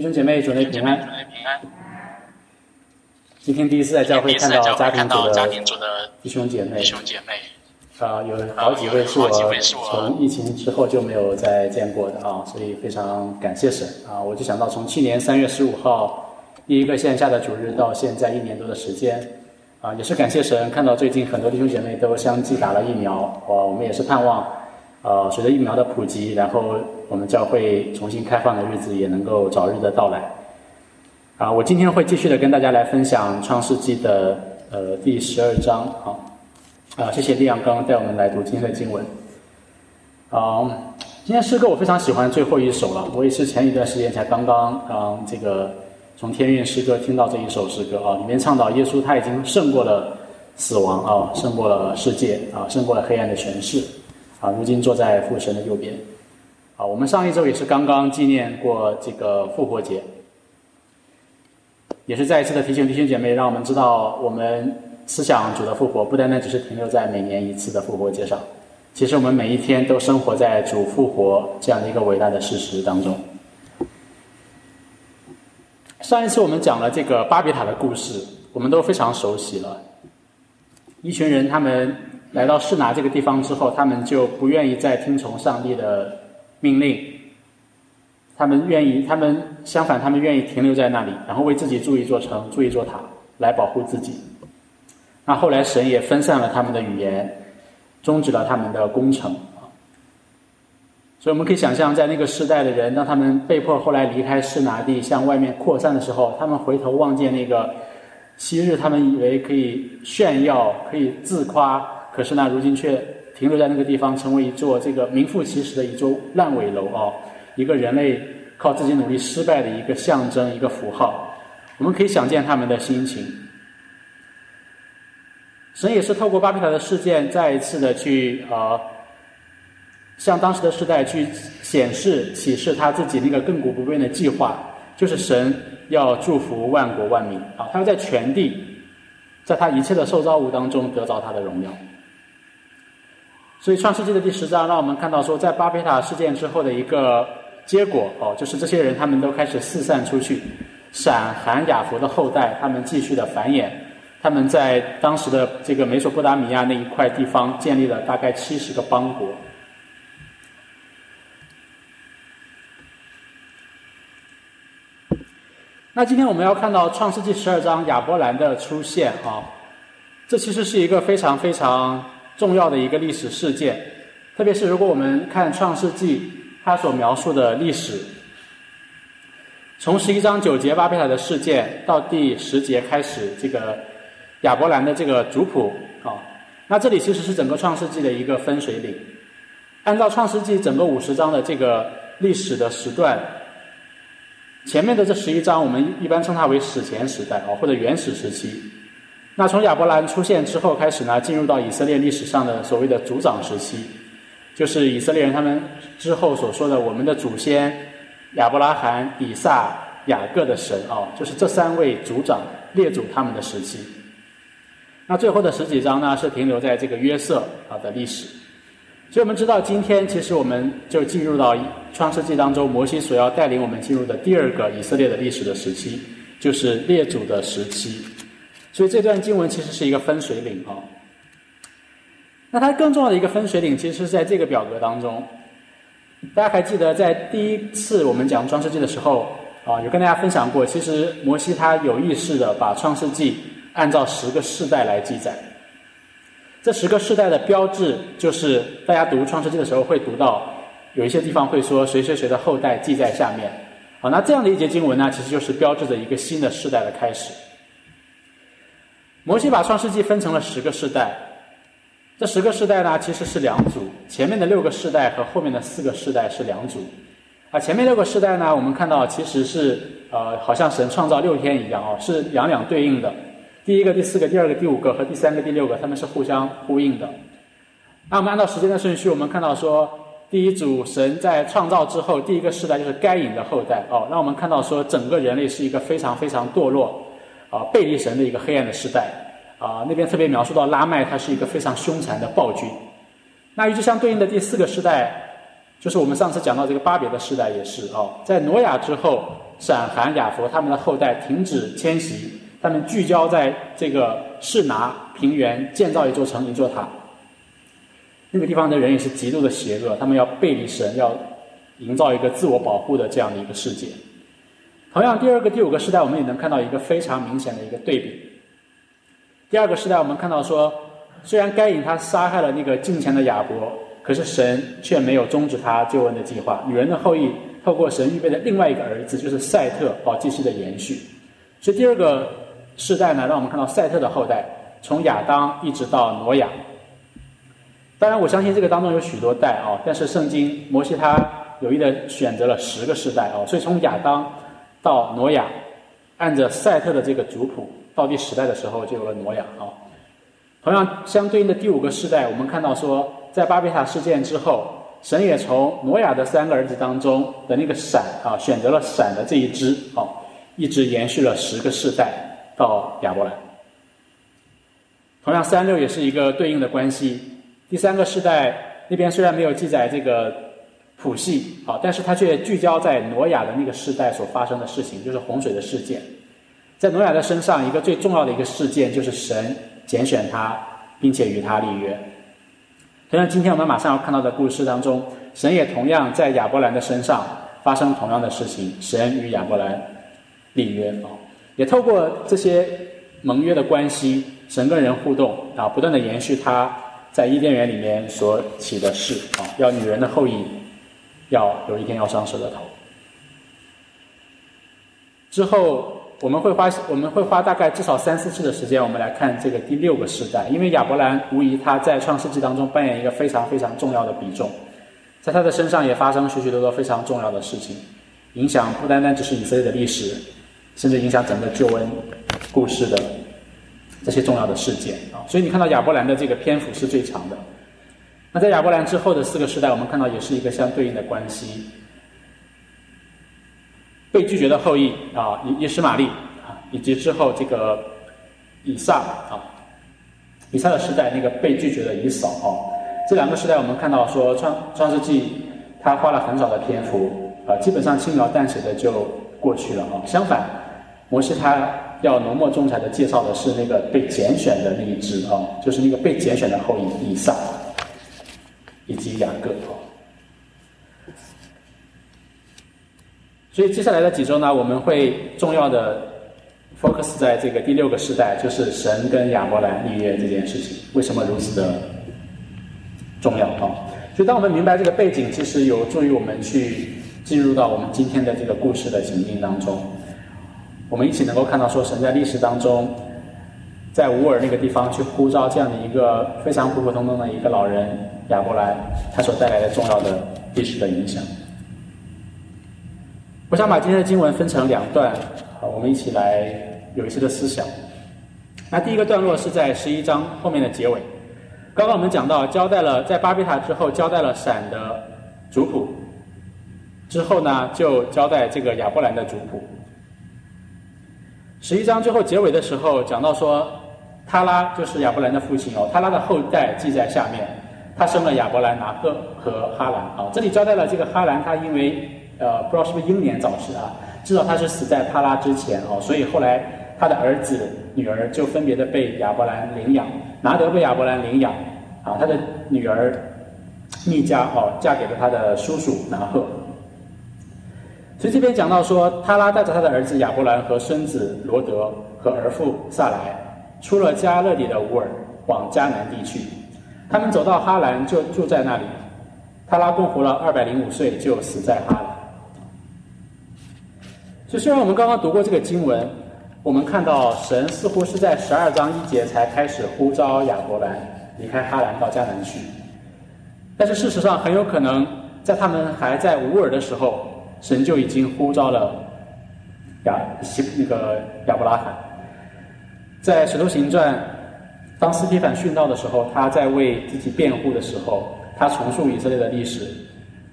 弟兄姐妹，主内平安。今天第一次在教会看到家庭组的弟兄姐妹，啊，有好几位是我从疫情之后就没有再见过的啊，所以非常感谢神啊！我就想到从去年三月十五号第一个线下的主日到现在一年多的时间啊，也是感谢神，看到最近很多弟兄姐妹都相继打了疫苗，哦，我们也是盼望。呃，随着疫苗的普及，然后我们教会重新开放的日子也能够早日的到来。啊，我今天会继续的跟大家来分享创世纪的呃第十二章啊。啊，谢谢利阳刚刚带我们来读今天的经文。啊，今天诗歌我非常喜欢最后一首了，我也是前一段时间才刚刚啊这个从天韵诗歌听到这一首诗歌啊，里面唱到耶稣他已经胜过了死亡啊，胜过了世界啊，胜过了黑暗的权势。啊，如今坐在父神的右边。啊，我们上一周也是刚刚纪念过这个复活节，也是再一次的提醒弟兄姐妹，让我们知道，我们思想主的复活，不单单只是停留在每年一次的复活节上，其实我们每一天都生活在主复活这样的一个伟大的事实当中。上一次我们讲了这个巴比塔的故事，我们都非常熟悉了，一群人他们。来到示拿这个地方之后，他们就不愿意再听从上帝的命令，他们愿意，他们相反，他们愿意停留在那里，然后为自己筑一座城、筑一座塔来保护自己。那后来神也分散了他们的语言，终止了他们的工程。所以我们可以想象，在那个时代的人，当他们被迫后来离开示拿地向外面扩散的时候，他们回头望见那个昔日他们以为可以炫耀、可以自夸。可是呢，如今却停留在那个地方，成为一座这个名副其实的一座烂尾楼啊！一个人类靠自己努力失败的一个象征，一个符号。我们可以想见他们的心情。神也是透过巴比塔的事件，再一次的去啊，向当时的时代去显示、启示他自己那个亘古不变的计划，就是神要祝福万国万民啊！他要在全地，在他一切的受造物当中得到他的荣耀。所以，《创世纪》的第十章让我们看到说，在巴别塔事件之后的一个结果哦，就是这些人他们都开始四散出去，闪、含、雅弗的后代，他们继续的繁衍，他们在当时的这个美索不达米亚那一块地方建立了大概七十个邦国。那今天我们要看到《创世纪》十二章亚伯兰的出现啊，这其实是一个非常非常。重要的一个历史事件，特别是如果我们看《创世纪》，它所描述的历史，从十一章九节巴比塔的事件到第十节开始，这个亚伯兰的这个族谱啊，那这里其实是整个《创世纪》的一个分水岭。按照《创世纪》整个五十章的这个历史的时段，前面的这十一章我们一般称它为史前时代啊，或者原始时期。那从亚伯兰出现之后开始呢，进入到以色列历史上的所谓的族长时期，就是以色列人他们之后所说的我们的祖先亚伯拉罕、以撒、雅各的神啊，就是这三位族长列祖他们的时期。那最后的十几章呢，是停留在这个约瑟啊的历史。所以我们知道，今天其实我们就进入到创世纪当中，摩西所要带领我们进入的第二个以色列的历史的时期，就是列祖的时期。所以这段经文其实是一个分水岭啊。那它更重要的一个分水岭，其实是在这个表格当中。大家还记得在第一次我们讲创世纪的时候啊，有跟大家分享过，其实摩西他有意识的把创世纪按照十个世代来记载。这十个世代的标志，就是大家读创世纪的时候会读到，有一些地方会说谁谁谁的后代记在下面。好，那这样的一节经文呢，其实就是标志着一个新的世代的开始。摩西把创世纪分成了十个世代，这十个世代呢，其实是两组，前面的六个世代和后面的四个世代是两组，啊，前面六个世代呢，我们看到其实是呃，好像神创造六天一样哦，是两两对应的，第一个、第四个、第二个、第五个和第三个、第六个，他们是互相呼应的。那我们按照时间的顺序，我们看到说，第一组神在创造之后，第一个世代就是该隐的后代哦，让我们看到说，整个人类是一个非常非常堕落。啊，背离神的一个黑暗的时代，啊，那边特别描述到拉麦，他是一个非常凶残的暴君。那与之相对应的第四个时代，就是我们上次讲到这个巴别的时代也是哦，在挪亚之后，闪、含、雅弗他们的后代停止迁徙，他们聚焦在这个士拿平原建造一座城、一座塔。那个地方的人也是极度的邪恶，他们要背离神，要营造一个自我保护的这样的一个世界。同样，第二个、第五个时代，我们也能看到一个非常明显的一个对比。第二个时代，我们看到说，虽然该隐他杀害了那个近前的亚伯，可是神却没有终止他救恩的计划。女人的后裔透过神预备的另外一个儿子，就是赛特，保继续的延续。所以第二个时代呢，让我们看到赛特的后代，从亚当一直到挪亚。当然，我相信这个当中有许多代啊，但是圣经摩西他有意的选择了十个世代哦，所以从亚当到挪亚，按着赛特的这个族谱。到第十代的时候，就有了挪亚啊。同样，相对应的第五个世代，我们看到说，在巴别塔事件之后，神也从挪亚的三个儿子当中的那个闪啊，选择了闪的这一支啊，一直延续了十个世代到亚伯兰。同样，三六也是一个对应的关系。第三个世代那边虽然没有记载这个谱系啊，但是它却聚焦在挪亚的那个世代所发生的事情，就是洪水的事件。在挪亚的身上，一个最重要的一个事件就是神拣选他，并且与他立约。同样，今天我们马上要看到的故事当中，神也同样在亚伯兰的身上发生同样的事情，神与亚伯兰立约啊，也透过这些盟约的关系，神跟人互动啊，不断的延续他在伊甸园里面所起的事啊，要女人的后裔要有一天要上蛇的头，之后。我们会花我们会花大概至少三四次的时间，我们来看这个第六个时代，因为亚伯兰无疑他在创世纪当中扮演一个非常非常重要的比重，在他的身上也发生许许多多非常重要的事情，影响不单单只是以色列的历史，甚至影响整个救恩故事的这些重要的事件啊。所以你看到亚伯兰的这个篇幅是最长的。那在亚伯兰之后的四个时代，我们看到也是一个相对应的关系。被拒绝的后裔啊，以以实玛利啊，以及之后这个以撒啊，以撒的时代那个被拒绝的以扫啊，这两个时代我们看到说创创世纪他花了很少的篇幅啊，基本上轻描淡写的就过去了啊。相反，摩西他要浓墨重彩的介绍的是那个被拣选的那一支啊，就是那个被拣选的后裔以撒以及雅各啊。所以接下来的几周呢，我们会重要的 focus 在这个第六个时代，就是神跟亚伯兰立约这件事情，为什么如此的重要啊？所以当我们明白这个背景，其实有助于我们去进入到我们今天的这个故事的情境当中，我们一起能够看到说，神在历史当中，在乌尔那个地方去呼召这样的一个非常普普通通的一个老人亚伯兰，他所带来的重要的历史的影响。我想把今天的经文分成两段，好，我们一起来有一些的思想。那第一个段落是在十一章后面的结尾。刚刚我们讲到，交代了在巴比塔之后交代了闪的族谱，之后呢就交代这个亚伯兰的族谱。十一章最后结尾的时候讲到说，他拉就是亚伯兰的父亲哦，他拉的后代记在下面，他生了亚伯兰、拿赫和哈兰啊。这里交代了这个哈兰，他因为呃，不知道是不是英年早逝啊？至少他是死在帕拉之前哦，所以后来他的儿子、女儿就分别的被亚伯兰领养。拿德被亚伯兰领养，啊，他的女儿密加哦，嫁给了他的叔叔拿赫。所以这边讲到说，他拉带着他的儿子亚伯兰和孙子罗德和儿父萨来，出了加勒底的乌尔，往迦南地区。他们走到哈兰，就住在那里。他拉共活了二百零五岁，就死在哈兰。就虽然我们刚刚读过这个经文，我们看到神似乎是在十二章一节才开始呼召亚伯兰离开哈兰到迦南去，但是事实上很有可能在他们还在乌尔的时候，神就已经呼召了亚西那个亚伯拉罕。在使徒行传，当斯蒂凡殉道的时候，他在为自己辩护的时候，他重述以色列的历史，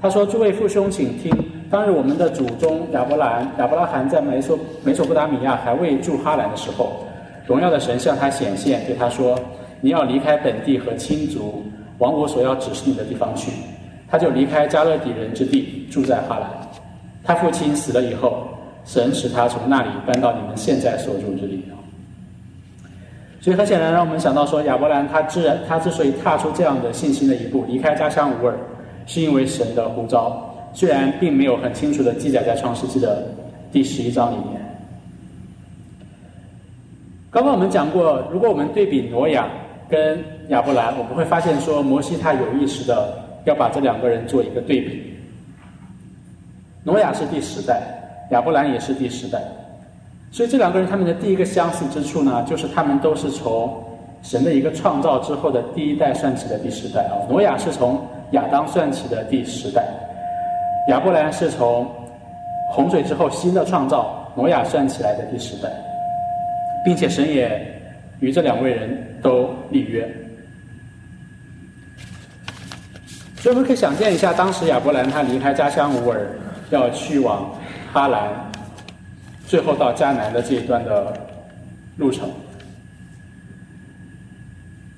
他说：“诸位父兄，请听。”当日我们的祖宗亚伯兰、亚伯拉罕在美索美索不达米亚还未住哈兰的时候，荣耀的神向他显现，对他说：“你要离开本地和亲族，往我所要指示你的地方去。他就离开加勒底人之地，住在哈兰。他父亲死了以后，神使他从那里搬到你们现在所住之地。所以很显然，让我们想到说，亚伯兰他自然他之所以踏出这样的信心的一步，离开家乡无尔，是因为神的呼召。虽然并没有很清楚的记载在创世纪的第十一章里面。刚刚我们讲过，如果我们对比挪亚跟亚伯兰，我们会发现说，摩西他有意识的要把这两个人做一个对比。挪亚是第十代，亚伯兰也是第十代。所以这两个人他们的第一个相似之处呢，就是他们都是从神的一个创造之后的第一代算起的第十代啊。挪亚是从亚当算起的第十代，亚伯兰是从洪水之后新的创造挪亚算起来的第十代，并且神也与这两位人都立约。所以我们可以想见一下，当时亚伯兰他离开家乡乌尔，要去往哈兰。最后到迦南的这一段的路程，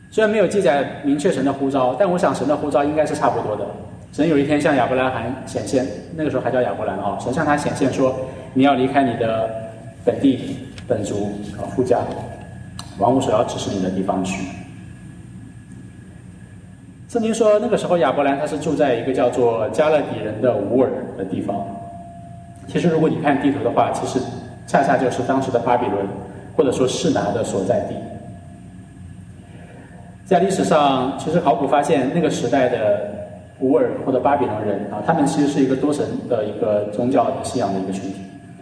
虽然没有记载明确神的呼召，但我想神的呼召应该是差不多的。神有一天向亚伯兰罕显现，那个时候还叫亚伯兰啊，神向他显现说：“你要离开你的本地本族啊，富家，往我所要指示你的地方去。”圣经说，那个时候亚伯兰他是住在一个叫做加勒底人的乌尔的地方。其实，如果你看地图的话，其实恰恰就是当时的巴比伦，或者说士拿的所在地。在历史上，其实考古发现那个时代的乌尔或者巴比伦人啊，他们其实是一个多神的一个宗教信仰的一个群体。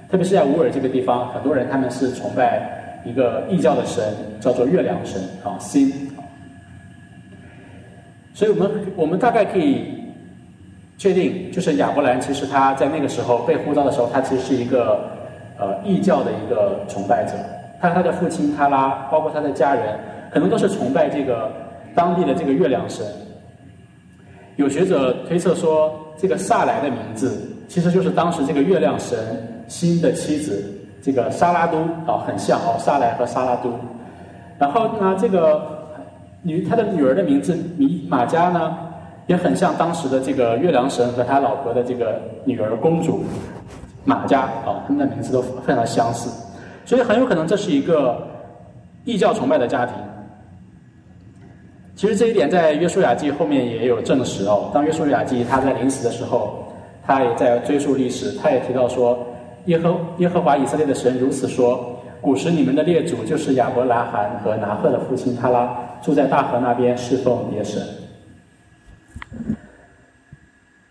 特别是在乌尔这个地方，很多人他们是崇拜一个异教的神，叫做月亮神啊，星。所以我们我们大概可以。确定，就是亚伯兰，其实他在那个时候被呼召的时候，他其实是一个呃异教的一个崇拜者。他和他的父亲他拉，包括他的家人，可能都是崇拜这个当地的这个月亮神。有学者推测说，这个萨莱的名字其实就是当时这个月亮神新的妻子这个沙拉都啊，很像哦，萨莱和沙拉都。然后呢，这个女他的女儿的名字米马加呢？也很像当时的这个月亮神和他老婆的这个女儿公主马家啊，他们的名字都非常相似，所以很有可能这是一个异教崇拜的家庭。其实这一点在约书亚记后面也有证实哦。当约书亚记他在临死的时候，他也在追溯历史，他也提到说，耶和耶和华以色列的神如此说：古时你们的列祖就是亚伯拉罕和拿赫的父亲他拉，住在大河那边侍奉耶神。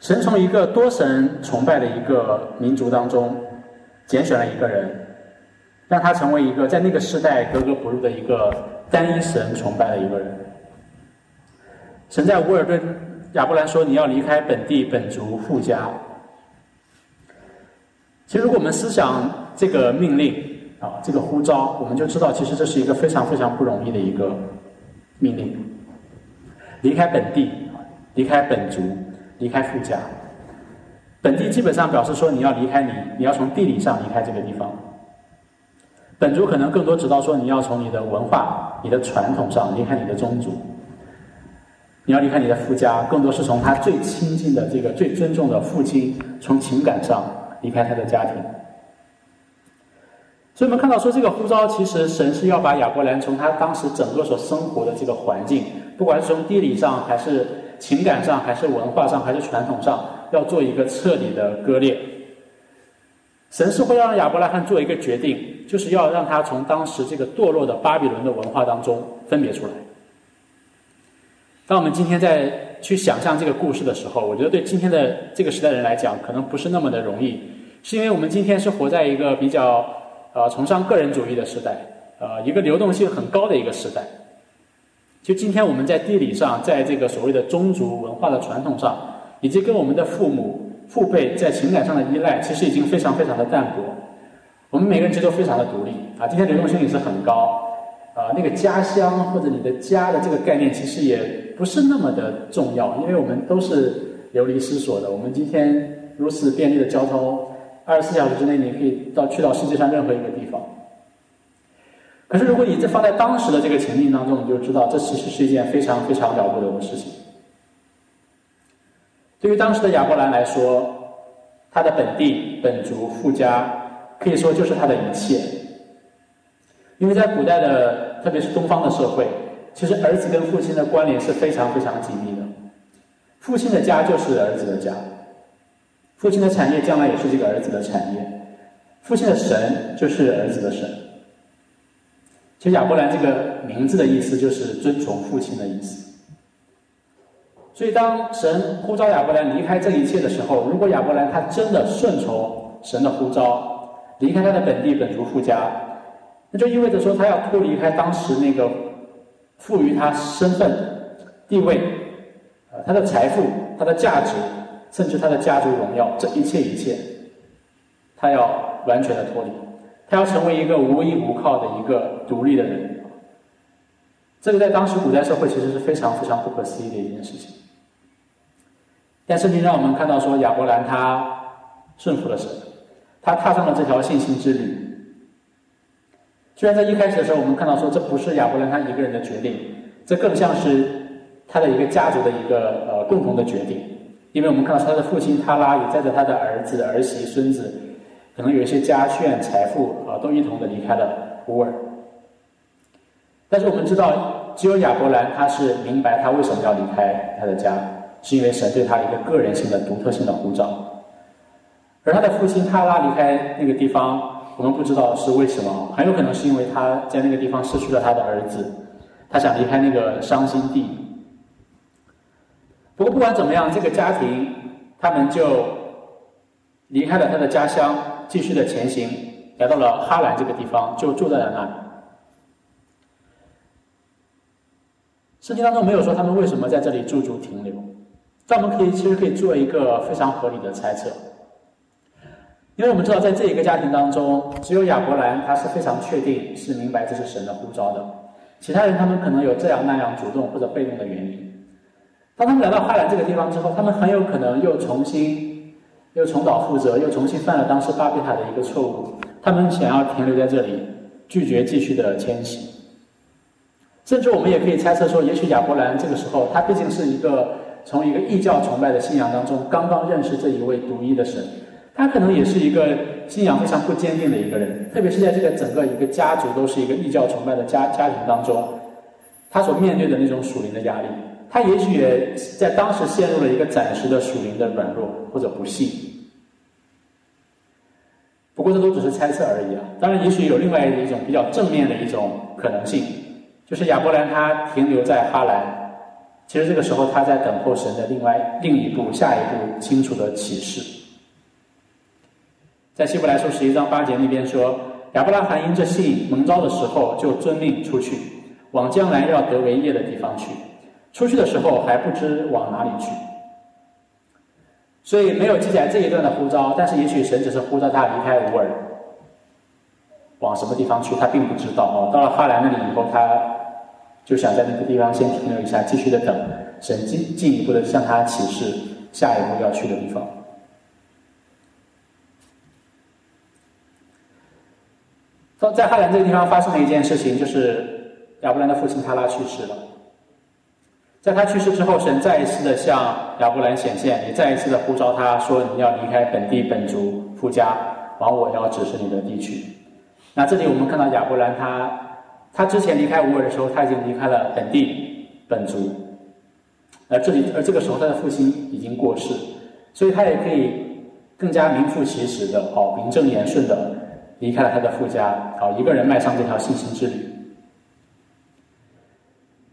神从一个多神崇拜的一个民族当中拣选了一个人，让他成为一个在那个时代格格不入的一个单一神崇拜的一个人。神在乌尔顿亚伯兰说：“你要离开本地本族富家。”其实，如果我们思想这个命令啊，这个呼召，我们就知道，其实这是一个非常非常不容易的一个命令。离开本地，离开本族。离开富家，本地基本上表示说你要离开你，你要从地理上离开这个地方。本族可能更多知道说你要从你的文化、你的传统上离开你的宗族，你要离开你的夫家，更多是从他最亲近的这个最尊重的父亲，从情感上离开他的家庭。所以我们看到说这个呼召，其实神是要把亚伯兰从他当时整个所生活的这个环境，不管是从地理上还是。情感上，还是文化上，还是传统上，要做一个彻底的割裂。神是会让亚伯拉罕做一个决定，就是要让他从当时这个堕落的巴比伦的文化当中分别出来。当我们今天在去想象这个故事的时候，我觉得对今天的这个时代人来讲，可能不是那么的容易，是因为我们今天是活在一个比较呃崇尚个人主义的时代，呃一个流动性很高的一个时代。就今天我们在地理上，在这个所谓的宗族文化的传统上，以及跟我们的父母父辈在情感上的依赖，其实已经非常非常的淡薄。我们每个人其实都非常的独立啊。今天流动性也是很高啊。那个家乡或者你的家的这个概念，其实也不是那么的重要，因为我们都是流离失所的。我们今天如此便利的交通，二十四小时之内你可以到去到世界上任何一个地方。可是，如果你这放在当时的这个情境当中，你就知道这其实是一件非常非常了不得的事情。对于当时的亚伯兰来说，他的本地、本族、富家，可以说就是他的一切。因为在古代的，特别是东方的社会，其实儿子跟父亲的关联是非常非常紧密的。父亲的家就是儿子的家，父亲的产业将来也是这个儿子的产业，父亲的神就是儿子的神。其实亚伯兰这个名字的意思就是遵从父亲的意思。所以当神呼召亚伯兰离开这一切的时候，如果亚伯兰他真的顺从神的呼召，离开他的本地本族富家，那就意味着说他要脱离开当时那个赋予他身份、地位、呃他的财富、他的价值，甚至他的家族荣耀，这一切一切，他要完全的脱离。他要成为一个无依无靠的一个独立的人，这个在当时古代社会其实是非常非常不可思议的一件事情。但圣经让我们看到说，亚伯兰他顺服了神，他踏上了这条信心之旅。虽然在一开始的时候，我们看到说这不是亚伯兰他一个人的决定，这更像是他的一个家族的一个呃共同的决定，因为我们看到他的父亲他拉也带着他的儿子、儿媳、孙子。可能有一些家眷、财富啊，都一同的离开了乌尔。但是我们知道，只有亚伯兰他是明白他为什么要离开他的家，是因为神对他一个个人性的、独特性的呼召。而他的父亲他拉离开那个地方，我们不知道是为什么，很有可能是因为他在那个地方失去了他的儿子，他想离开那个伤心地。不过不管怎么样，这个家庭他们就离开了他的家乡。继续的前行，来到了哈兰这个地方，就住在了那里。圣经当中没有说他们为什么在这里驻足停留，但我们可以其实可以做一个非常合理的猜测，因为我们知道在这一个家庭当中，只有亚伯兰他是非常确定是明白这是神的呼召的，其他人他们可能有这样那样主动或者被动的原因。当他们来到哈兰这个地方之后，他们很有可能又重新。又重蹈覆辙，又重新犯了当时巴比塔的一个错误。他们想要停留在这里，拒绝继续的迁徙。甚至我们也可以猜测说，也许亚伯兰这个时候，他毕竟是一个从一个异教崇拜的信仰当中刚刚认识这一位独一的神，他可能也是一个信仰非常不坚定的一个人。特别是在这个整个一个家族都是一个异教崇拜的家家庭当中，他所面对的那种属灵的压力。他也许也在当时陷入了一个暂时的属灵的软弱或者不幸，不过这都只是猜测而已啊。当然，也许有另外一种比较正面的一种可能性，就是亚伯兰他停留在哈兰，其实这个时候他在等候神的另外另一步、下一步清楚的启示。在希伯来书十一章八节那边说，亚伯拉罕因这信蒙召的时候，就遵命出去，往将来要得为业的地方去。出去的时候还不知往哪里去，所以没有记载这一段的呼召。但是也许神只是呼召他离开乌尔，往什么地方去，他并不知道哦。到了哈兰那里以后，他就想在那个地方先停留一下，继续的等神进进一步的向他启示下一步要去的地方。在哈兰这个地方发生了一件事情，就是亚伯兰的父亲他拉去世了。在他去世之后，神再一次的向亚伯兰显现，也再一次的呼召他说：“你要离开本地本族夫家，往我要指示你的地区。”那这里我们看到亚伯兰他，他之前离开乌尔的时候，他已经离开了本地本族，而这里而这个时候他的父亲已经过世，所以他也可以更加名副其实的哦，名正言顺的离开了他的父家，好一个人迈上这条信心之旅。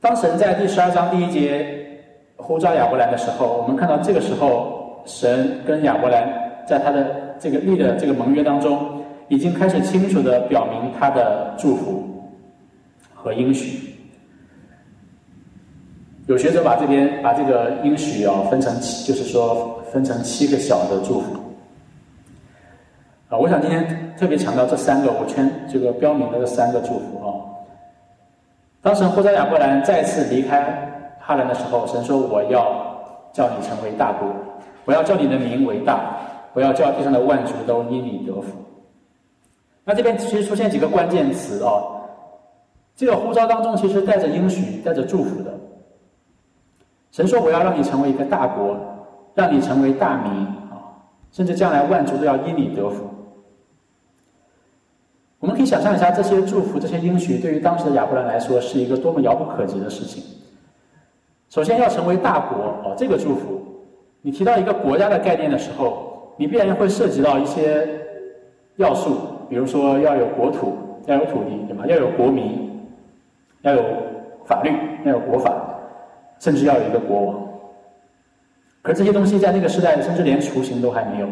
当神在第十二章第一节呼召亚伯兰的时候，我们看到这个时候，神跟亚伯兰在他的这个立的这个盟约当中，已经开始清楚的表明他的祝福和应许。有学者把这边把这个应许啊分成七，就是说分成七个小的祝福。啊，我想今天特别强调这三个，我圈这个标明的这三个祝福啊。当神呼召亚伯兰再次离开哈兰的时候，神说：“我要叫你成为大国，我要叫你的名为大，我要叫地上的万族都因你得福。”那这边其实出现几个关键词哦，这个呼召当中其实带着应许、带着祝福的。神说：“我要让你成为一个大国，让你成为大名啊，甚至将来万族都要因你得福。我们可以想象一下，这些祝福、这些应许，对于当时的亚伯兰来说，是一个多么遥不可及的事情。首先要成为大国哦，这个祝福，你提到一个国家的概念的时候，你必然会涉及到一些要素，比如说要有国土，要有土地，对吗？要有国民，要有法律，要有国法，甚至要有一个国王。可是这些东西在那个时代，甚至连雏形都还没有。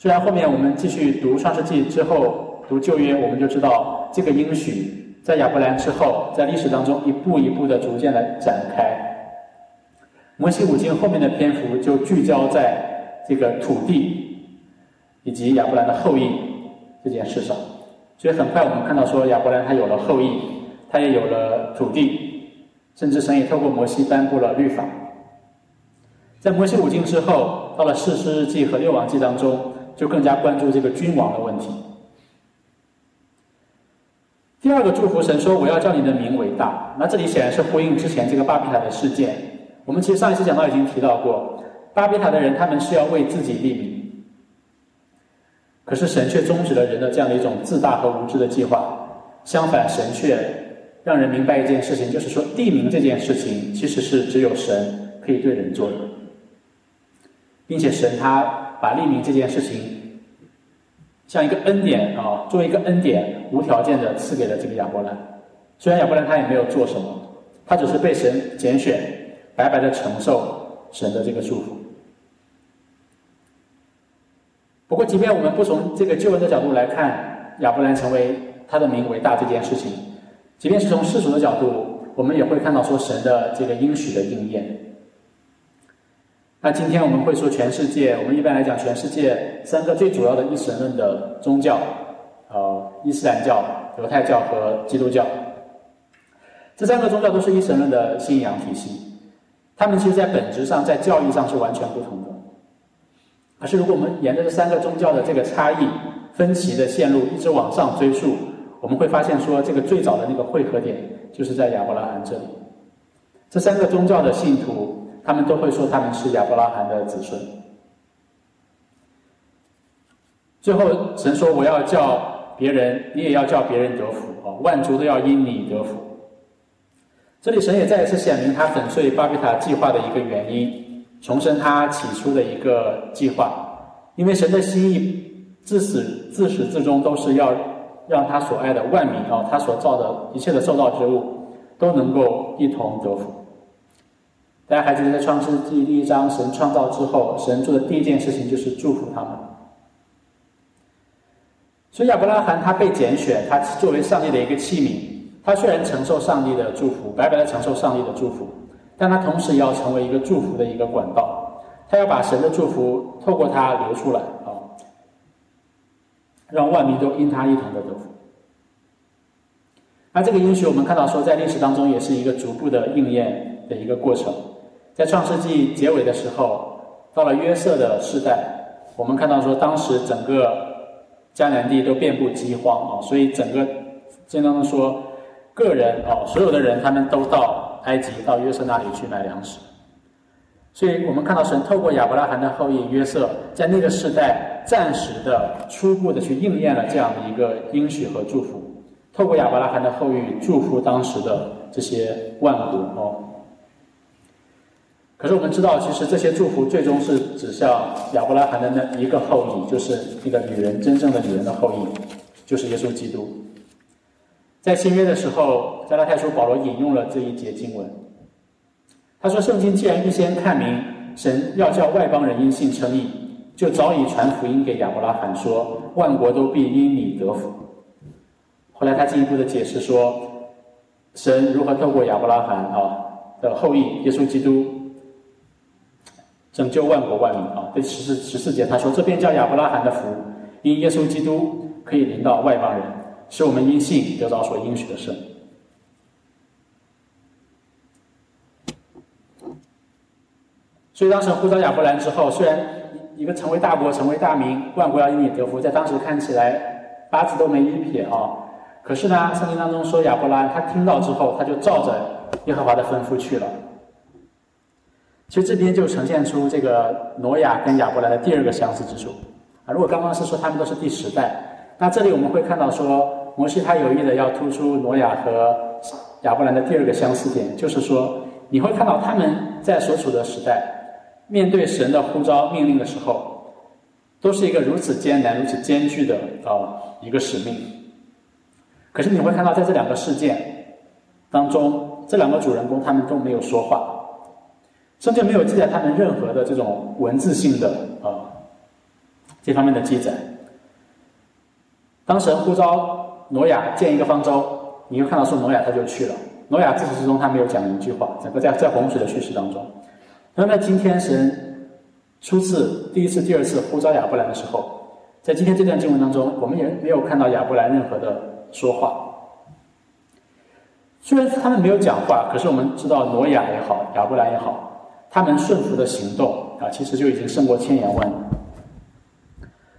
虽然后面我们继续读创世纪之后读旧约，我们就知道这个应许在亚伯兰之后，在历史当中一步一步的逐渐的展开。摩西五经后面的篇幅就聚焦在这个土地以及亚伯兰的后裔这件事上，所以很快我们看到说亚伯兰他有了后裔，他也有了土地，甚至神也透过摩西颁布了律法。在摩西五经之后，到了四世纪和六王记当中。就更加关注这个君王的问题。第二个祝福神说：“我要叫你的名为大。”那这里显然是呼应之前这个巴比塔的事件。我们其实上一次讲到已经提到过，巴比塔的人他们是要为自己立名，可是神却终止了人的这样的一种自大和无知的计划。相反，神却让人明白一件事情，就是说立名这件事情其实是只有神可以对人做的，并且神他。把立名这件事情，像一个恩典啊，作为一个恩典，无条件的赐给了这个亚伯兰。虽然亚伯兰他也没有做什么，他只是被神拣选，白白的承受神的这个祝福。不过，即便我们不从这个旧恩的角度来看亚伯兰成为他的名为大这件事情，即便是从世俗的角度，我们也会看到说神的这个应许的应验。那今天我们会说全世界，我们一般来讲全世界三个最主要的一神论的宗教，呃，伊斯兰教、犹太教和基督教。这三个宗教都是一神论的信仰体系，他们其实在本质上在教义上是完全不同的。可是如果我们沿着这三个宗教的这个差异分歧的线路一直往上追溯，我们会发现说这个最早的那个汇合点就是在亚伯拉罕这里。这三个宗教的信徒。他们都会说他们是亚伯拉罕的子孙。最后，神说：“我要叫别人，你也要叫别人得福啊！万族都要因你得福。”这里，神也再一次显明他粉碎巴比塔计划的一个原因，重申他起初的一个计划。因为神的心意自始自始至终都是要让他所爱的万民啊，他所造的一切的受造之物都能够一同得福。大家还记得在创世纪第一章，神创造之后，神做的第一件事情就是祝福他们。所以亚伯拉罕他被拣选，他作为上帝的一个器皿，他虽然承受上帝的祝福，白白的承受上帝的祝福，但他同时也要成为一个祝福的一个管道，他要把神的祝福透过他流出来啊，让万民都因他一同的得福。那这个应许我们看到说，在历史当中也是一个逐步的应验的一个过程。在创世纪结尾的时候，到了约瑟的世代，我们看到说，当时整个迦南地都遍布饥荒啊，所以整个经当中说，个人啊，所有的人他们都到埃及到约瑟那里去买粮食。所以我们看到神透过亚伯拉罕的后裔约瑟，在那个时代暂时的、初步的去应验了这样的一个应许和祝福，透过亚伯拉罕的后裔祝福当时的这些万国哦。可是我们知道，其实这些祝福最终是指向亚伯拉罕的那一个后裔，就是那个女人真正的女人的后裔，就是耶稣基督。在新约的时候，加拉太书保罗引用了这一节经文，他说：“圣经既然预先看明神要叫外邦人因信称义，就早已传福音给亚伯拉罕，说万国都必因你得福。”后来他进一步的解释说，神如何透过亚伯拉罕啊的后裔耶稣基督。拯救万国万民啊！第十四十四节他说：“这便叫亚伯拉罕的福，因耶稣基督可以临到外邦人，使我们因信得着所应许的圣。”所以当时呼召亚伯兰之后，虽然一个成为大国、成为大名，万国要因你得福，在当时看起来八字都没一撇啊。可是呢，圣经当中说亚伯兰他听到之后，他就照着耶和华的吩咐去了。其实这边就呈现出这个挪亚跟亚伯兰的第二个相似之处啊。如果刚刚是说他们都是第十代，那这里我们会看到说，摩西他有意的要突出挪亚和亚伯兰的第二个相似点，就是说你会看到他们在所处的时代，面对神的呼召命令的时候，都是一个如此艰难、如此艰巨的啊一个使命。可是你会看到，在这两个事件当中，这两个主人公他们都没有说话，甚至没有记载他们任何的这种文字性的啊这方面的记载。当神呼召挪亚建一个方舟，你会看到说挪亚他就去了。挪亚自始至终他没有讲一句话，整个在在洪水的叙事当中。那么今天神初次、第一次、第二次呼召亚伯兰的时候，在今天这段经文当中，我们也没有看到亚伯兰任何的说话。虽然他们没有讲话，可是我们知道挪亚也好，亚伯兰也好，他们顺服的行动啊，其实就已经胜过千言万语。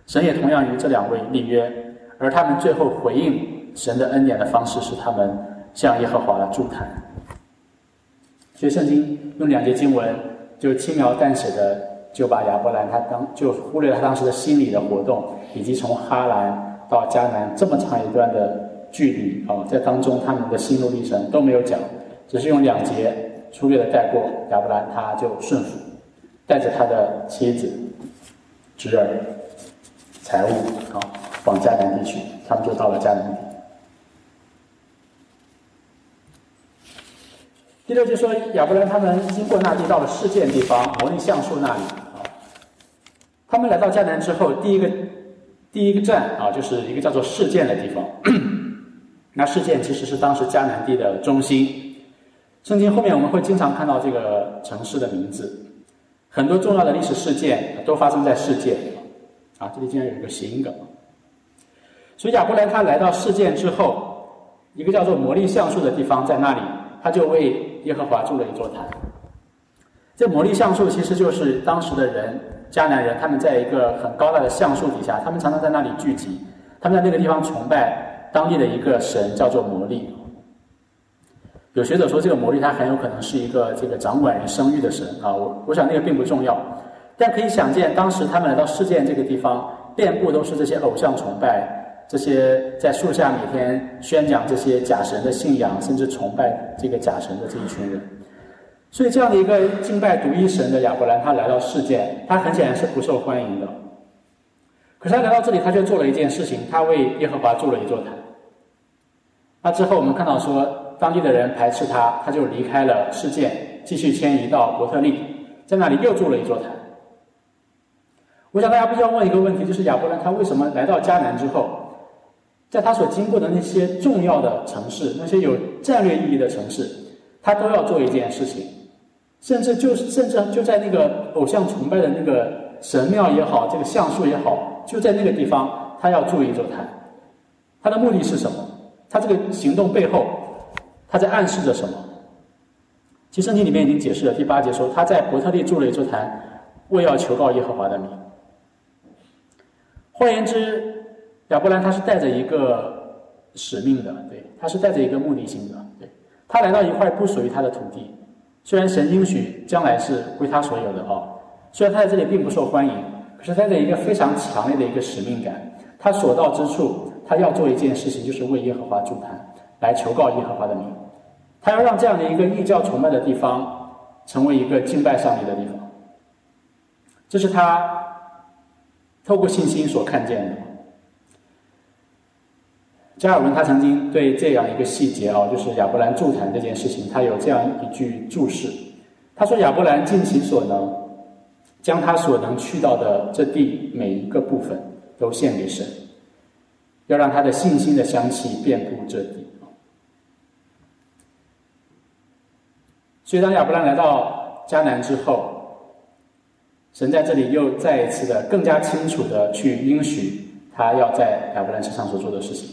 神也同样与这两位立约。而他们最后回应神的恩典的方式是，他们向耶和华祝坛。所以圣经用两节经文就轻描淡写的就把亚伯兰他当就忽略了他当时的心理的活动，以及从哈兰到迦南这么长一段的距离啊，在当中他们的心路历程都没有讲，只是用两节粗略的带过。亚伯兰他就顺服，带着他的妻子、侄儿、财物啊。往迦南地区，他们就到了迦南地。第六就说亚伯兰他们经过那地，到了事件地方摩利橡树那里啊。他们来到迦南之后，第一个第一个站啊，就是一个叫做事件的地方。那事件其实是当时迦南地的中心。圣经后面我们会经常看到这个城市的名字，很多重要的历史事件都发生在事件啊。这里竟然有一个谐音梗。所以亚伯兰他来到事件之后，一个叫做魔力橡树的地方，在那里他就为耶和华筑了一座坛。这魔力橡树其实就是当时的人迦南人，他们在一个很高大的橡树底下，他们常常在那里聚集，他们在那个地方崇拜当地的一个神，叫做魔力。有学者说，这个魔力他很有可能是一个这个掌管人生育的神啊。我我想那个并不重要，但可以想见，当时他们来到事件这个地方，遍布都是这些偶像崇拜。这些在树下每天宣讲这些假神的信仰，甚至崇拜这个假神的这一群人，所以这样的一个敬拜独一神的亚伯兰，他来到世界，他很显然是不受欢迎的。可是他来到这里，他却做了一件事情，他为耶和华筑了一座坛。那之后我们看到说，当地的人排斥他，他就离开了世界，继续迁移到伯特利，在那里又筑了一座坛。我想大家必须要问一个问题，就是亚伯兰他为什么来到迦南之后？在他所经过的那些重要的城市，那些有战略意义的城市，他都要做一件事情，甚至就是甚至就在那个偶像崇拜的那个神庙也好，这个橡树也好，就在那个地方，他要筑一座坛。他的目的是什么？他这个行动背后，他在暗示着什么？其实圣经里面已经解释了，第八节说他在伯特利筑了一座坛，为要求告耶和华的名。换言之。亚伯兰他是带着一个使命的，对，他是带着一个目的性的，对，他来到一块不属于他的土地，虽然神应许将来是归他所有的啊，虽然他在这里并不受欢迎，可是他的一个非常强烈的一个使命感，他所到之处，他要做一件事情，就是为耶和华祝坛，来求告耶和华的名，他要让这样的一个异教崇拜的地方，成为一个敬拜上帝的地方，这是他透过信心所看见的。加尔文他曾经对这样一个细节啊，就是亚伯兰助坛这件事情，他有这样一句注释。他说：“亚伯兰尽其所能，将他所能去到的这地每一个部分都献给神，要让他的信心的香气遍布这地。”所以，当亚伯兰来到迦南之后，神在这里又再一次的更加清楚的去应许他要在亚伯兰身上所做的事情。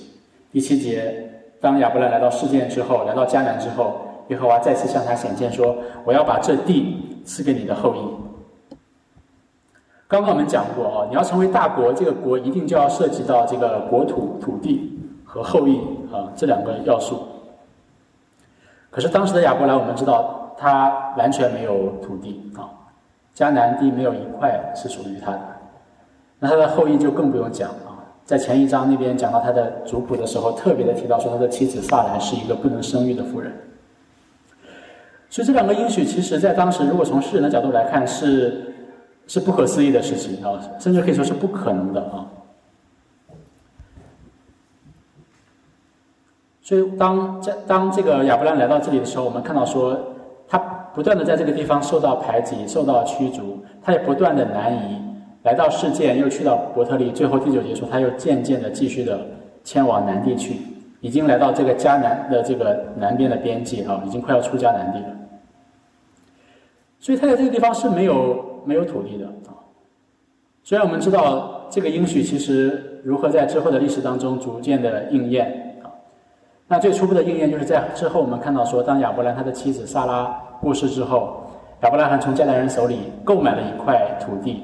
第七节，当亚伯兰来到世界之后，来到迦南之后，耶和华再次向他显现说：“我要把这地赐给你的后裔。”刚刚我们讲过啊，你要成为大国，这个国一定就要涉及到这个国土、土地和后裔啊这两个要素。可是当时的亚伯兰，我们知道他完全没有土地啊，迦南地没有一块是属于他的。那他的后裔就更不用讲啊，在前一章那边讲到他的族谱的时候，特别的提到说他的妻子萨兰是一个不能生育的妇人。所以这两个应许，其实在当时，如果从世人的角度来看，是是不可思议的事情啊，甚至可以说是不可能的啊。所以当在当这个亚伯兰来到这里的时候，我们看到说，不断的在这个地方受到排挤、受到驱逐，他也不断的南移，来到世界，又去到伯特利，最后第九节说，他又渐渐的继续的迁往南地去，已经来到这个迦南的这个南边的边界啊，已经快要出迦南地了。所以他在这个地方是没有没有土地的啊。虽然我们知道这个应许其实如何在之后的历史当中逐渐的应验啊，那最初步的应验就是在之后我们看到说，当亚伯兰他的妻子萨拉过世之后，亚伯拉罕从迦南人手里购买了一块土地，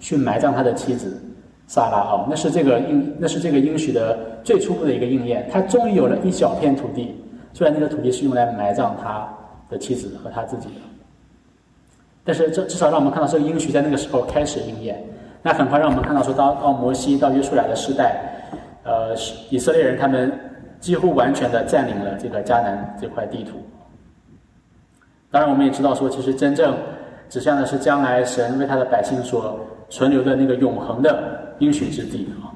去埋葬他的妻子萨拉啊，那是这个应那是这个应许的最初步的一个应验，他终于有了一小片土地，虽然那个土地是用来埋葬他的妻子和他自己的。但是这至少让我们看到这个应许在那个时候开始应验。那很快让我们看到说，到到摩西到约书亚的时代，呃，以色列人他们几乎完全的占领了这个迦南这块地图。当然，我们也知道说，其实真正指向的是将来神为他的百姓所存留的那个永恒的应许之地啊，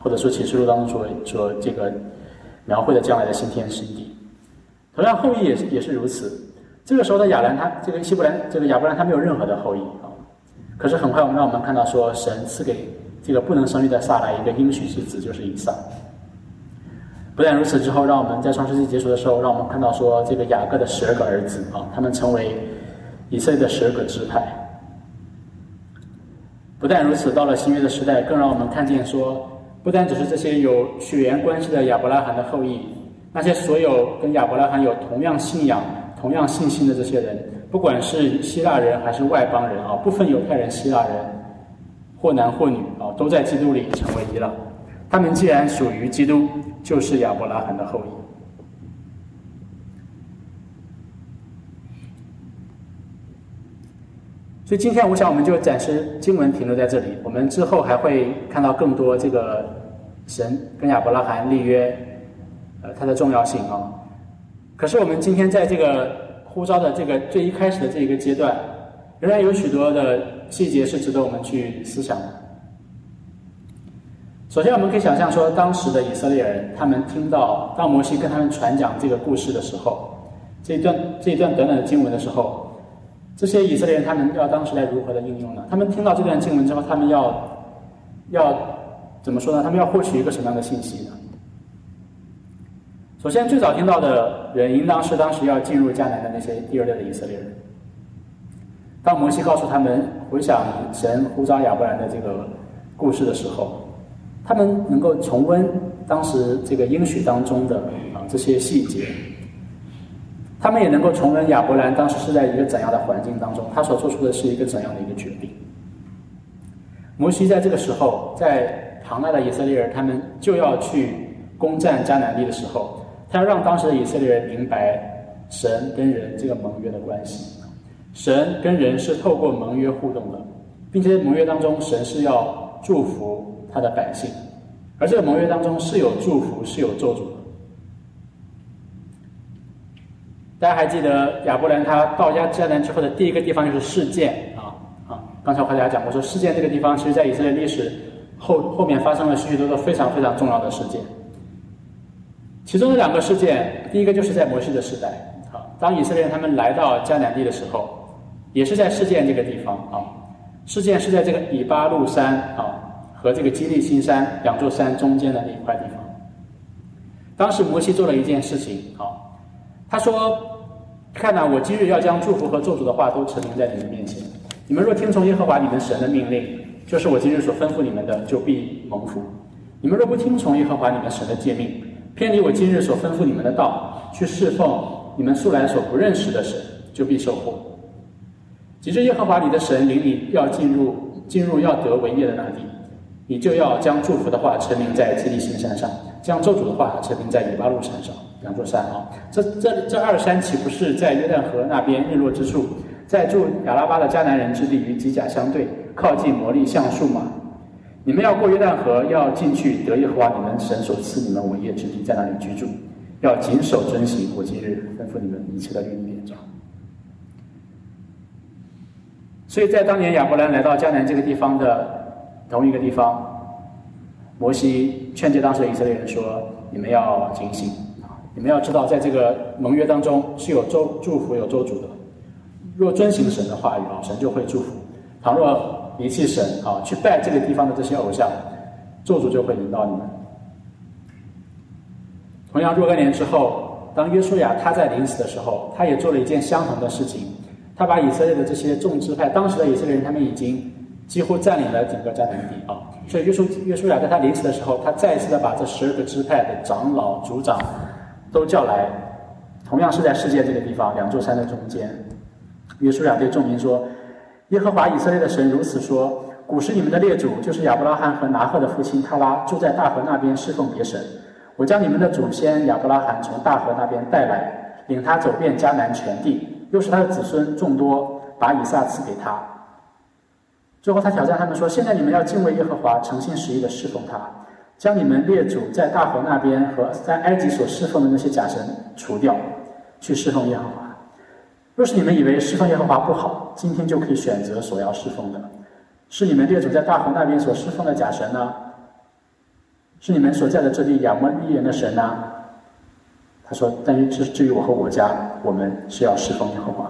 或者说启示录当中所所这个描绘的将来的新天新地。同样，后裔也是也是如此。这个时候的亚兰，他这个希伯兰，这个亚伯兰，他没有任何的后裔啊。可是很快，我们让我们看到说，神赐给这个不能生育的撒来一个应许之子，就是以撒。不但如此，之后让我们在创世纪结束的时候，让我们看到说，这个雅各的十二个儿子啊，他们成为以色列的十二个支派。不但如此，到了新约的时代，更让我们看见说，不单只是这些有血缘关系的亚伯拉罕的后裔，那些所有跟亚伯拉罕有同样信仰。同样信心的这些人，不管是希腊人还是外邦人啊，不分犹太人、希腊人，或男或女啊，都在基督里成为一了。他们既然属于基督，就是亚伯拉罕的后裔。所以今天，我想我们就暂时经文停留在这里。我们之后还会看到更多这个神跟亚伯拉罕立约，呃，它的重要性啊。可是我们今天在这个呼召的这个最一开始的这一个阶段，仍然有许多的细节是值得我们去思想的。首先，我们可以想象说，当时的以色列人，他们听到当摩西跟他们传讲这个故事的时候，这段这一段短短的经文的时候，这些以色列人他们要当时来如何的应用呢？他们听到这段经文之后，他们要要怎么说呢？他们要获取一个什么样的信息呢？首先，最早听到的人应当是当时要进入迦南的那些第二代的以色列人。当摩西告诉他们回想神呼召亚伯兰的这个故事的时候，他们能够重温当时这个应许当中的啊这些细节，他们也能够重温亚伯兰当时是在一个怎样的环境当中，他所做出的是一个怎样的一个决定。摩西在这个时候，在庞大的以色列人他们就要去攻占迦南地的时候。他要让当时的以色列人明白神跟人这个盟约的关系，神跟人是透过盟约互动的，并且盟约当中神是要祝福他的百姓，而这个盟约当中是有祝福是有咒诅的。大家还记得亚伯兰他到家迦南之后的第一个地方就是事件啊啊！刚才我和大家讲过，说事件这个地方，其实在以色列历史后后面发生了许许多多非常非常重要的事件。其中的两个事件，第一个就是在摩西的时代，啊，当以色列人他们来到迦南地的时候，也是在事件这个地方啊，事件是在这个以巴路山啊和这个基利新山两座山中间的那一块地方。当时摩西做了一件事情，好，他说：“看呐，我今日要将祝福和咒诅的话都陈明在你们面前，你们若听从耶和华你们神的命令，就是我今日所吩咐你们的，就必蒙福；你们若不听从耶和华你们神的诫命，偏离我今日所吩咐你们的道，去侍奉你们素来所不认识的神，就必受祸。即使耶和华你的神领你要进入进入要得为业的那地，你就要将祝福的话陈明在基利心山上，将咒诅的话陈明在以巴路山上，两座山啊。这这这二山岂不是在约旦河那边日落之处，在住亚拉巴的迦南人之地与基甲相对，靠近摩利橡树吗？你们要过约旦河，要进去得耶和华你们神所赐你们伟业之地，在那里居住，要谨守遵行我今日吩咐你们一切的律例典章。所以在当年亚伯兰来到迦南这个地方的。同一个地方，摩西劝诫当时的以色列人说：“你们要警醒啊！你们要知道，在这个盟约当中是有周祝福有周主的。若遵行神的话语啊，神就会祝福；倘若离弃神啊，去拜这个地方的这些偶像，咒诅就会临到你们。同样，若干年之后，当约书亚他在临死的时候，他也做了一件相同的事情，他把以色列的这些众支派，当时的以色列人他们已经。几乎占领了整个迦南地啊！所以约书约书亚在他临死的时候，他再一次的把这十二个支派的长老、族长都叫来，同样是在世界这个地方两座山的中间。约书亚对众民说：“耶和华以色列的神如此说：古时你们的列祖就是亚伯拉罕和拿赫的父亲他拉，住在大河那边侍奉别神。我将你们的祖先亚伯拉罕从大河那边带来，领他走遍迦南全地，又是他的子孙众多，把以撒赐给他。”最后，他挑战他们说：“现在你们要敬畏耶和华，诚心实意的侍奉他，将你们列祖在大河那边和在埃及所侍奉的那些假神除掉，去侍奉耶和华。若是你们以为侍奉耶和华不好，今天就可以选择所要侍奉的。是你们列祖在大河那边所侍奉的假神呢？是你们所在的这地亚摩利人的神呢？”他说：“但于至至于我和我家，我们是要侍奉耶和华。”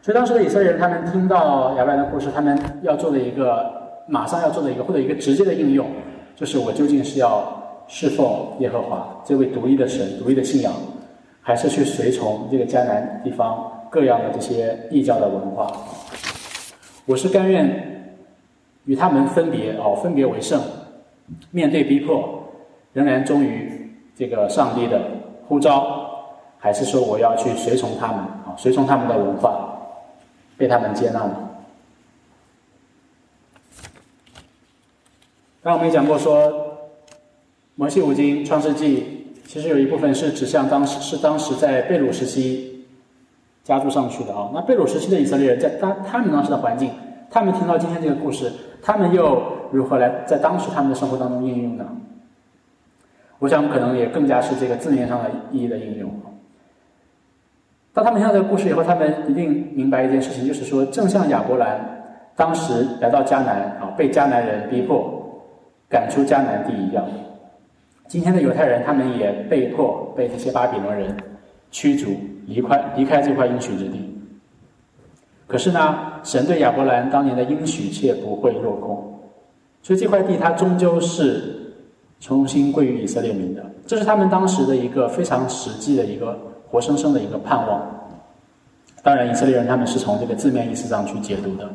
所以当时的以色列人，他们听到亚伯兰的故事，他们要做的一个马上要做的一个或者一个直接的应用，就是我究竟是要侍奉耶和华这位独一的神、独一的信仰，还是去随从这个迦南地方各样的这些异教的文化？我是甘愿与他们分别哦，分别为圣，面对逼迫，仍然忠于这个上帝的呼召，还是说我要去随从他们啊，随从他们的文化？被他们接纳了。刚我们也讲过，说《摩西五经》《创世纪》其实有一部分是指向当时是当时在贝鲁时期加注上去的啊。那贝鲁时期的以色列人在当他们当时的环境，他们听到今天这个故事，他们又如何来在当时他们的生活当中应用呢？我想可能也更加是这个字面上的意义的应用。当他们听到这个故事以后，他们一定明白一件事情，就是说，正像亚伯兰当时来到迦南啊，被迦南人逼迫赶出迦南地一样，今天的犹太人他们也被迫被这些巴比伦人驱逐离开离开这块应许之地。可是呢，神对亚伯兰当年的应许却不会落空，所以这块地它终究是重新归于以色列民的。这是他们当时的一个非常实际的一个。活生生的一个盼望。当然，以色列人他们是从这个字面意思上去解读的，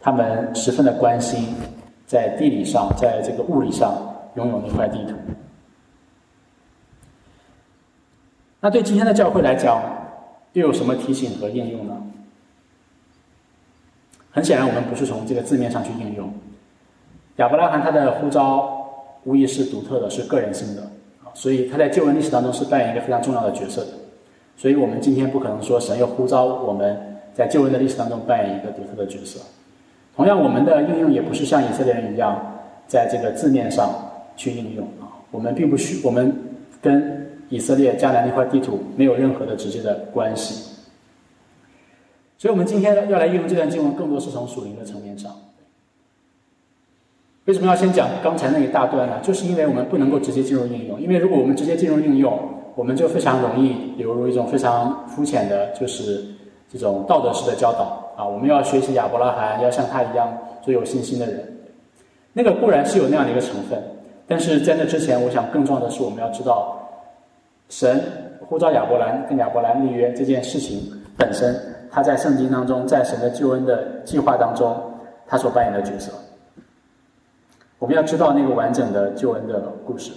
他们十分的关心在地理上，在这个物理上拥有那块地图。那对今天的教会来讲，又有什么提醒和应用呢？很显然，我们不是从这个字面上去应用。亚伯拉罕他的呼召无疑是独特的，是个人性的，所以他在旧文历史当中是扮演一个非常重要的角色的。所以我们今天不可能说神又呼召我们在救恩的历史当中扮演一个独特的角色。同样，我们的应用也不是像以色列人一样在这个字面上去应用啊。我们并不需，我们跟以色列迦南那块地图没有任何的直接的关系。所以我们今天要来应用这段经文，更多是从属灵的层面上。为什么要先讲刚才那一大段呢？就是因为我们不能够直接进入应用，因为如果我们直接进入应用。我们就非常容易流入一种非常肤浅的，就是这种道德式的教导啊。我们要学习亚伯拉罕，要像他一样做有信心的人。那个固然是有那样的一个成分，但是在那之前，我想更重要的是，我们要知道神呼召亚伯兰跟亚伯兰立约这件事情本身，他在圣经当中，在神的救恩的计划当中，他所扮演的角色。我们要知道那个完整的救恩的故事。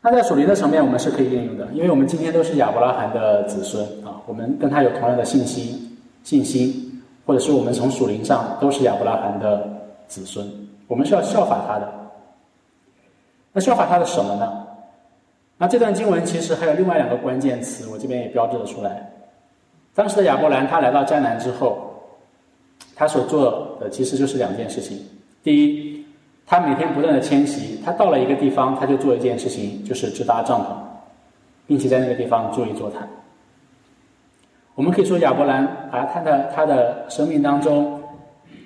那在属灵的层面，我们是可以应用的，因为我们今天都是亚伯拉罕的子孙啊，我们跟他有同样的信心、信心，或者是我们从属灵上都是亚伯拉罕的子孙，我们是要效法他的。那效法他的什么呢？那这段经文其实还有另外两个关键词，我这边也标志了出来。当时的亚伯兰他来到迦南之后，他所做的其实就是两件事情。第一，他每天不断的迁徙，他到了一个地方，他就做一件事情，就是支搭帐篷，并且在那个地方筑一座坛。我们可以说亚伯兰啊，他的他的生命当中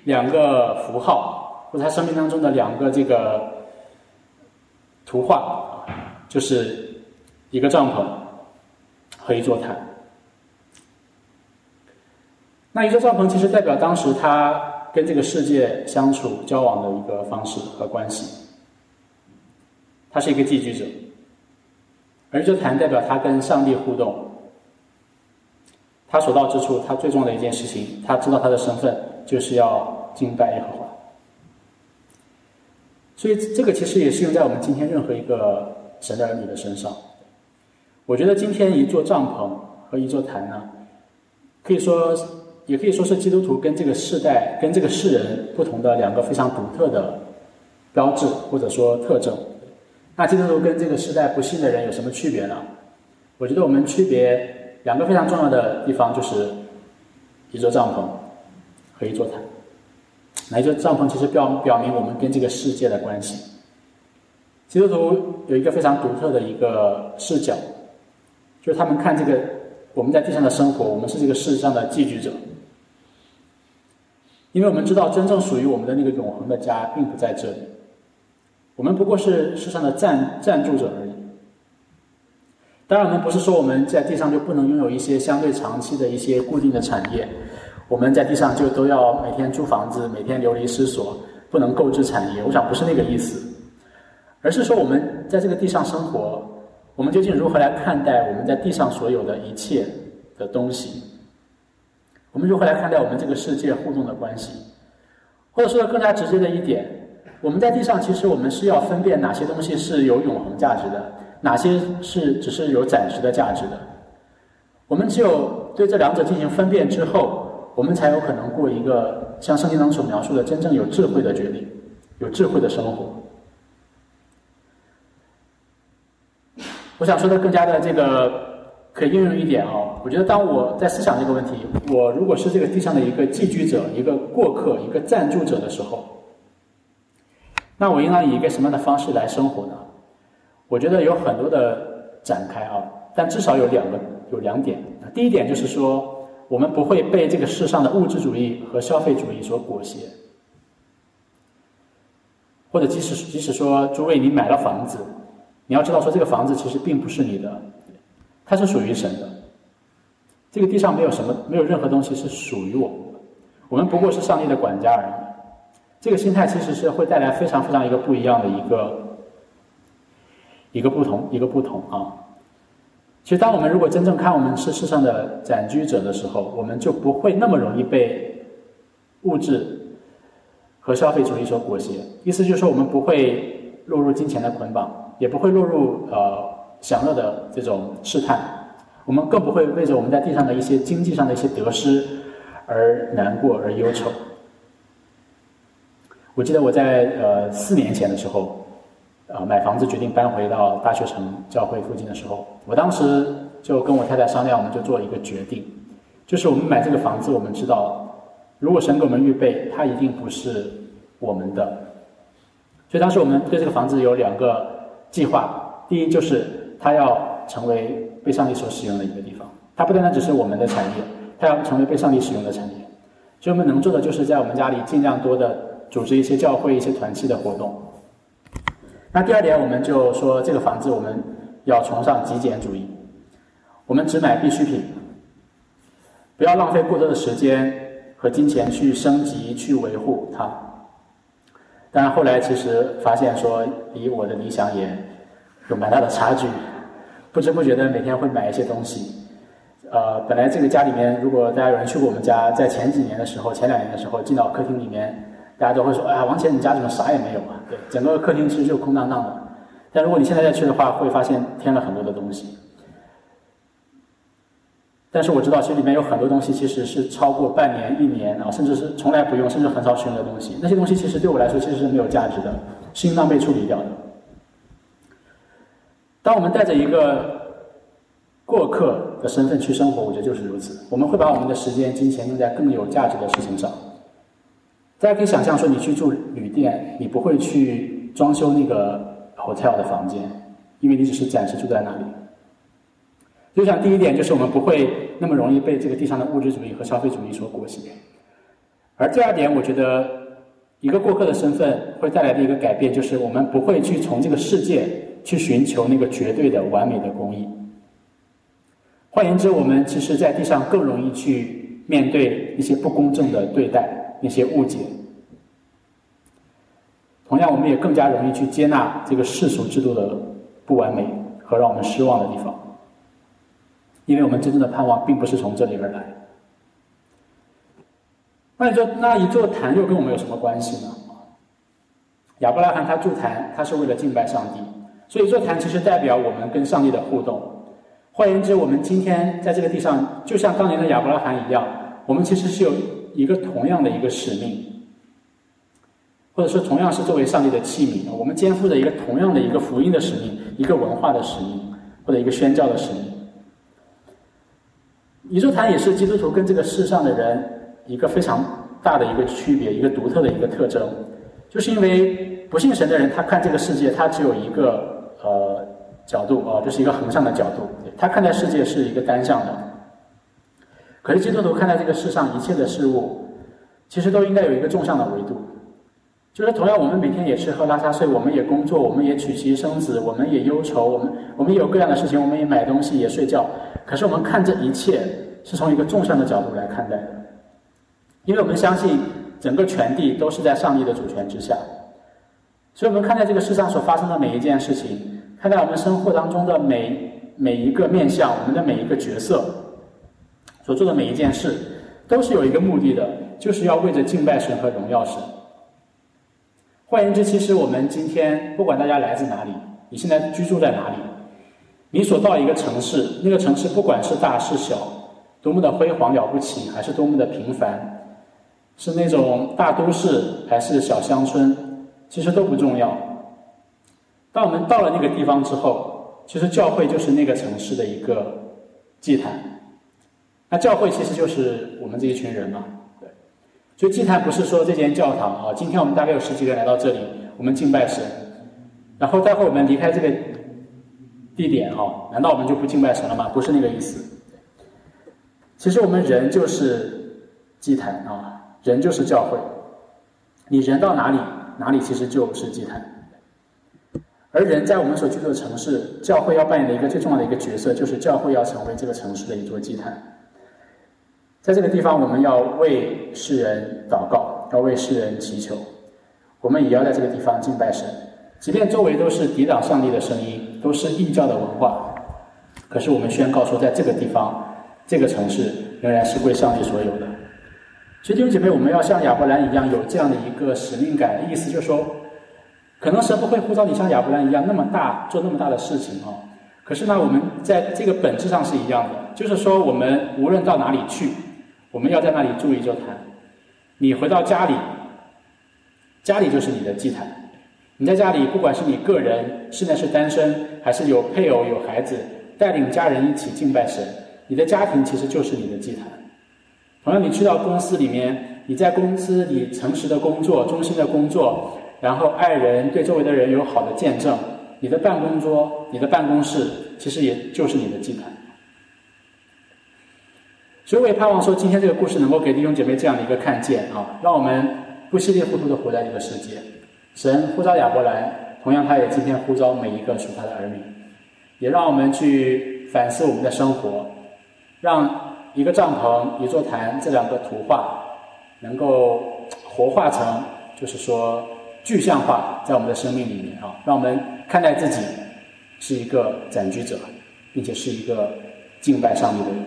两个符号，或者他生命当中的两个这个图画。就是一个帐篷和一座坛。那一座帐篷其实代表当时他跟这个世界相处交往的一个方式和关系。他是一个寄居者，而这坛代表他跟上帝互动。他所到之处，他最重要的一件事情，他知道他的身份就是要敬拜耶和华。所以这个其实也是用在我们今天任何一个。神的儿女的身上，我觉得今天一座帐篷和一座坛呢，可以说，也可以说是基督徒跟这个世代、跟这个世人不同的两个非常独特的标志或者说特征。那基督徒跟这个时代不信的人有什么区别呢？我觉得我们区别两个非常重要的地方就是一座帐篷和一座坛。那一座帐篷其实表表明我们跟这个世界的关系。基督徒有一个非常独特的一个视角，就是他们看这个我们在地上的生活，我们是这个世上的寄居者，因为我们知道真正属于我们的那个永恒的家并不在这里，我们不过是世上的暂暂住者而已。当然，我们不是说我们在地上就不能拥有一些相对长期的一些固定的产业，我们在地上就都要每天租房子，每天流离失所，不能购置产业。我想不是那个意思。而是说，我们在这个地上生活，我们究竟如何来看待我们在地上所有的一切的东西？我们如何来看待我们这个世界互动的关系？或者说的更加直接的一点，我们在地上其实我们是要分辨哪些东西是有永恒价值的，哪些是只是有暂时的价值的。我们只有对这两者进行分辨之后，我们才有可能过一个像圣经当中所描述的真正有智慧的决定，有智慧的生活。我想说的更加的这个可以应用一点哦。我觉得当我在思想这个问题，我如果是这个地上的一个寄居者、一个过客、一个暂住者的时候，那我应当以一个什么样的方式来生活呢？我觉得有很多的展开啊，但至少有两个有两点。第一点就是说，我们不会被这个世上的物质主义和消费主义所裹挟，或者即使即使说诸位你买了房子。你要知道，说这个房子其实并不是你的，它是属于神的。这个地上没有什么，没有任何东西是属于我们的，我们不过是上帝的管家而已。这个心态其实是会带来非常非常一个不一样的一个一个不同，一个不同啊。其实，当我们如果真正看我们是世上的暂居者的时候，我们就不会那么容易被物质和消费主义所裹挟。意思就是说，我们不会落入金钱的捆绑。也不会落入呃享乐的这种试探，我们更不会为着我们在地上的一些经济上的一些得失而难过而忧愁。我记得我在呃四年前的时候，呃买房子决定搬回到大学城教会附近的时候，我当时就跟我太太商量，我们就做一个决定，就是我们买这个房子，我们知道如果神给我们预备，它一定不是我们的，所以当时我们对这个房子有两个。计划第一就是它要成为被上帝所使用的一个地方，它不单单只是我们的产业，它要成为被上帝使用的产业。所以我们能做的就是在我们家里尽量多的组织一些教会、一些团契的活动。那第二点，我们就说这个房子我们要崇尚极简主义，我们只买必需品，不要浪费过多的时间和金钱去升级、去维护它。但后来其实发现说，离我的理想也有蛮大的差距，不知不觉的每天会买一些东西。呃，本来这个家里面，如果大家有人去过我们家，在前几年的时候，前两年的时候，进到客厅里面，大家都会说：“哎呀，王姐，你家怎么啥也没有啊？”对，整个客厅其实就空荡荡的。但如果你现在再去的话，会发现添了很多的东西。但是我知道，其实里面有很多东西其实是超过半年、一年啊，甚至是从来不用，甚至很少使用的东西。那些东西其实对我来说其实是没有价值的，是应当被处理掉的。当我们带着一个过客的身份去生活，我觉得就是如此。我们会把我们的时间、金钱用在更有价值的事情上。大家可以想象，说你去住旅店，你不会去装修那个 hotel 的房间，因为你只是暂时住在那里。就像第一点，就是我们不会那么容易被这个地上的物质主义和消费主义所裹挟。而第二点，我觉得一个过客的身份会带来的一个改变，就是我们不会去从这个世界去寻求那个绝对的完美的公义。换言之，我们其实在地上更容易去面对一些不公正的对待、那些误解。同样，我们也更加容易去接纳这个世俗制度的不完美和让我们失望的地方。因为我们真正的盼望并不是从这里而来。那你说，那一座坛又跟我们有什么关系呢？亚伯拉罕他筑坛，他是为了敬拜上帝，所以座坛其实代表我们跟上帝的互动。换言之，我们今天在这个地上，就像当年的亚伯拉罕一样，我们其实是有一个同样的一个使命，或者说同样是作为上帝的器皿，我们肩负着一个同样的一个福音的使命，一个文化的使命，或者一个宣教的使命。宇宙坛也是基督徒跟这个世上的人一个非常大的一个区别，一个独特的一个特征，就是因为不信神的人，他看这个世界，他只有一个角度啊，就是一个横向的角度，他看待世界是一个单向的。可是基督徒看待这个世上一切的事物，其实都应该有一个纵向的维度，就是同样我们每天也吃喝拉撒睡，我们也工作，我们也娶妻生子，我们也忧愁，我们我们有各样的事情，我们也买东西，也睡觉。可是我们看这一切是从一个纵向的角度来看待的，因为我们相信整个全地都是在上帝的主权之下，所以我们看待这个世上所发生的每一件事情，看待我们生活当中的每每一个面相，我们的每一个角色所做的每一件事，都是有一个目的的，就是要为着敬拜神和荣耀神。换言之，其实我们今天不管大家来自哪里，你现在居住在哪里。你所到一个城市，那个城市不管是大是小，多么的辉煌了不起，还是多么的平凡，是那种大都市还是小乡村，其实都不重要。当我们到了那个地方之后，其实教会就是那个城市的一个祭坛。那教会其实就是我们这一群人嘛，对。所以祭坛不是说这间教堂啊，今天我们大概有十几个人来到这里，我们敬拜神，然后待会我们离开这个。地点哈，难道我们就不敬拜神了吗？不是那个意思。其实我们人就是祭坛啊，人就是教会。你人到哪里，哪里其实就是祭坛。而人在我们所居住的城市，教会要扮演的一个最重要的一个角色，就是教会要成为这个城市的一座祭坛。在这个地方，我们要为世人祷告，要为世人祈求，我们也要在这个地方敬拜神，即便周围都是抵挡上帝的声音。都是异教的文化，可是我们宣告说，在这个地方、这个城市仍然是归上帝所有的。所以弟兄姐妹，我们要像亚伯兰一样有这样的一个使命感。意思就是说，可能神不会呼召你像亚伯兰一样那么大做那么大的事情啊。可是呢，我们在这个本质上是一样的，就是说，我们无论到哪里去，我们要在那里筑一座坛。你回到家里，家里就是你的祭坛。你在家里，不管是你个人，现在是单身，还是有配偶、有孩子，带领家人一起敬拜神，你的家庭其实就是你的祭坛。同样，你去到公司里面，你在公司里诚实的工作、忠心的工作，然后爱人对周围的人有好的见证，你的办公桌、你的办公室，其实也就是你的祭坛。所以，我也盼望说，今天这个故事能够给弟兄姐妹这样的一个看见啊，让我们不稀里糊涂的活在这个世界。神呼召亚伯兰，同样他也今天呼召每一个属他的儿女，也让我们去反思我们的生活，让一个帐篷、一座坛这两个图画能够活化成，就是说具象化在我们的生命里面啊，让我们看待自己是一个暂居者，并且是一个敬拜上帝的人，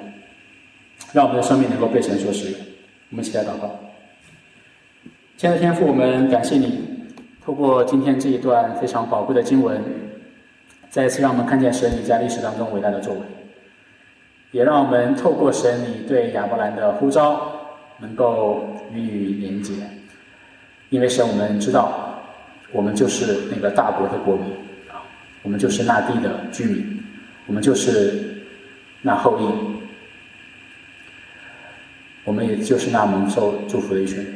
让我们的生命能够被神所使用。我们一起来祷告，亲爱的天父，我们感谢你。透过今天这一段非常宝贵的经文，再一次让我们看见神你在历史当中伟大的作为，也让我们透过神你对亚伯兰的呼召，能够予以连结。因为神，我们知道，我们就是那个大国的国民啊，我们就是那地的居民，我们就是那后裔，我们也就是那蒙受祝福的一群人。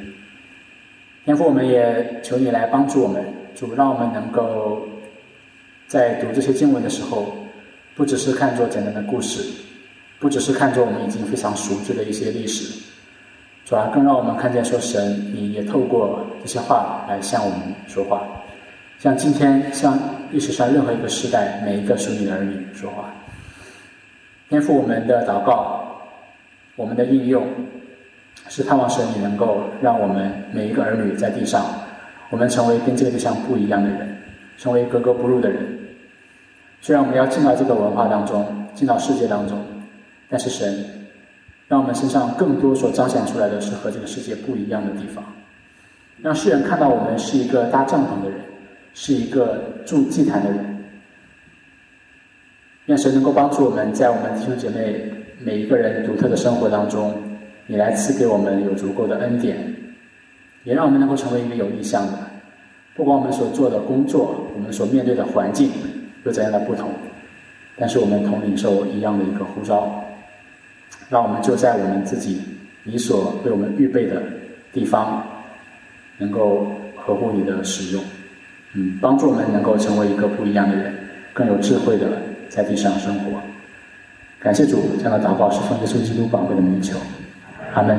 天父，我们也求你来帮助我们，主让我们能够在读这些经文的时候，不只是看作简单的故事，不只是看作我们已经非常熟知的一些历史。主要更让我们看见，说神你也透过这些话来向我们说话，像今天像历史上任何一个时代每一个属你的儿女说话。颠覆我们的祷告，我们的应用，是盼望神你能够让我们每一个儿女在地上，我们成为跟这个地上不一样的人，成为格格不入的人。虽然我们要进到这个文化当中，进到世界当中，但是神。让我们身上更多所彰显出来的是和这个世界不一样的地方，让世人看到我们是一个搭帐篷的人，是一个筑祭坛的人。愿神能够帮助我们在我们弟兄姐妹每一个人独特的生活当中，你来赐给我们有足够的恩典，也让我们能够成为一个有意向的。不管我们所做的工作，我们所面对的环境有怎样的不同，但是我们同领受一样的一个呼召。让我们就在我们自己你所为我们预备的地方，能够合乎你的使用，嗯，帮助我们能够成为一个不一样的人，更有智慧的在地上生活。感谢主，这样的祷告是奉耶稣基督宝贵的名求，阿门。